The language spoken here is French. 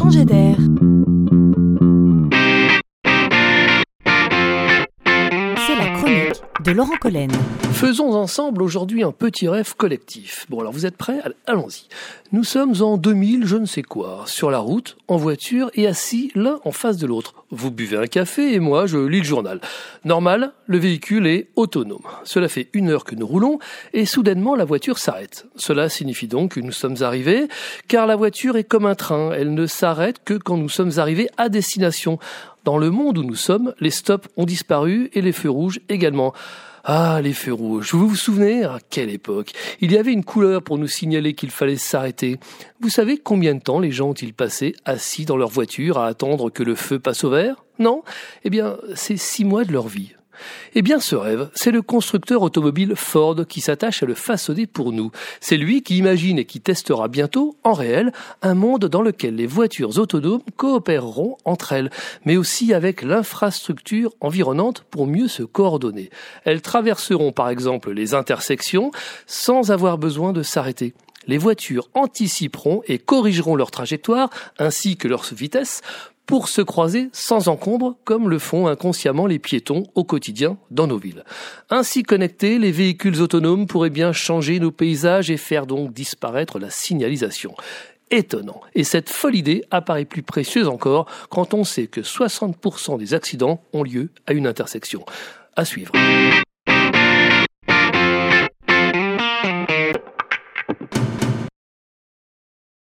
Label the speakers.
Speaker 1: changer d'air. C'est la chronique de Laurent Collen.
Speaker 2: Faisons ensemble aujourd'hui un petit rêve collectif. Bon alors vous êtes prêts? Allons-y. Nous sommes en 2000 je ne sais quoi, sur la route, en voiture et assis l'un en face de l'autre. Vous buvez un café et moi je lis le journal. Normal, le véhicule est autonome. Cela fait une heure que nous roulons et soudainement la voiture s'arrête. Cela signifie donc que nous sommes arrivés car la voiture est comme un train, elle ne s'arrête que quand nous sommes arrivés à destination. Dans le monde où nous sommes, les stops ont disparu et les feux rouges également. Ah, les feux rouges. Vous vous souvenez À quelle époque Il y avait une couleur pour nous signaler qu'il fallait s'arrêter? Vous savez combien de temps les gens ont-ils passé assis dans leur voiture à attendre que le feu passe au vert? Non? Eh bien, c'est six mois de leur vie. Eh bien, ce rêve, c'est le constructeur automobile Ford qui s'attache à le façonner pour nous. C'est lui qui imagine et qui testera bientôt, en réel, un monde dans lequel les voitures autonomes coopéreront entre elles, mais aussi avec l'infrastructure environnante pour mieux se coordonner. Elles traverseront par exemple les intersections sans avoir besoin de s'arrêter les voitures anticiperont et corrigeront leur trajectoire ainsi que leur vitesse pour se croiser sans encombre comme le font inconsciemment les piétons au quotidien dans nos villes. Ainsi connectés, les véhicules autonomes pourraient bien changer nos paysages et faire donc disparaître la signalisation étonnant. Et cette folle idée apparaît plus précieuse encore quand on sait que 60% des accidents ont lieu à une intersection. À suivre.